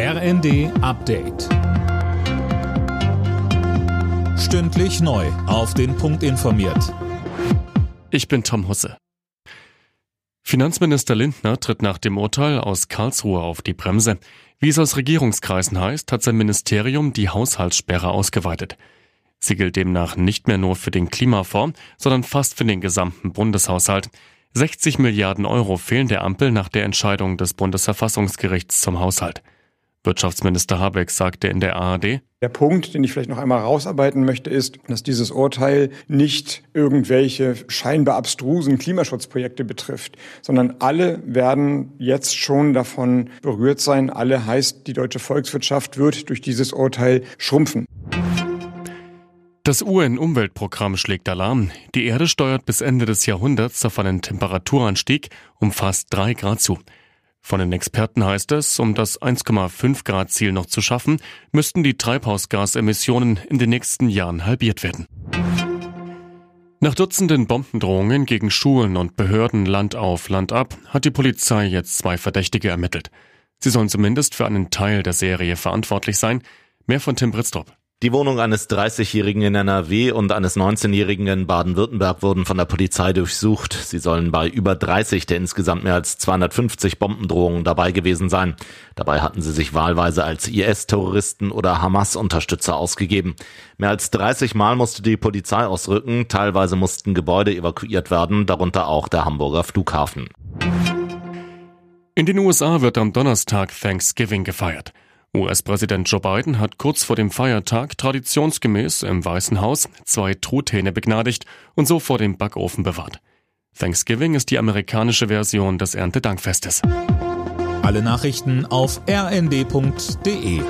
RND Update. Stündlich neu. Auf den Punkt informiert. Ich bin Tom Husse. Finanzminister Lindner tritt nach dem Urteil aus Karlsruhe auf die Bremse. Wie es aus Regierungskreisen heißt, hat sein Ministerium die Haushaltssperre ausgeweitet. Sie gilt demnach nicht mehr nur für den Klimafonds, sondern fast für den gesamten Bundeshaushalt. 60 Milliarden Euro fehlen der Ampel nach der Entscheidung des Bundesverfassungsgerichts zum Haushalt. Wirtschaftsminister Habeck sagte in der ARD, der Punkt, den ich vielleicht noch einmal rausarbeiten möchte, ist, dass dieses Urteil nicht irgendwelche scheinbar abstrusen Klimaschutzprojekte betrifft, sondern alle werden jetzt schon davon berührt sein. Alle heißt, die deutsche Volkswirtschaft wird durch dieses Urteil schrumpfen. Das UN-Umweltprogramm schlägt Alarm. Die Erde steuert bis Ende des Jahrhunderts auf einen Temperaturanstieg um fast drei Grad zu. Von den Experten heißt es, um das 1,5 Grad Ziel noch zu schaffen, müssten die Treibhausgasemissionen in den nächsten Jahren halbiert werden. Nach Dutzenden Bombendrohungen gegen Schulen und Behörden Land auf, Land ab hat die Polizei jetzt zwei Verdächtige ermittelt. Sie sollen zumindest für einen Teil der Serie verantwortlich sein. Mehr von Tim Britztrup. Die Wohnung eines 30-Jährigen in NRW und eines 19-Jährigen in Baden-Württemberg wurden von der Polizei durchsucht. Sie sollen bei über 30 der insgesamt mehr als 250 Bombendrohungen dabei gewesen sein. Dabei hatten sie sich wahlweise als IS-Terroristen oder Hamas-Unterstützer ausgegeben. Mehr als 30 Mal musste die Polizei ausrücken. Teilweise mussten Gebäude evakuiert werden, darunter auch der Hamburger Flughafen. In den USA wird am Donnerstag Thanksgiving gefeiert. US-Präsident Joe Biden hat kurz vor dem Feiertag traditionsgemäß im Weißen Haus zwei Truthähne begnadigt und so vor dem Backofen bewahrt. Thanksgiving ist die amerikanische Version des Erntedankfestes. Alle Nachrichten auf rnd.de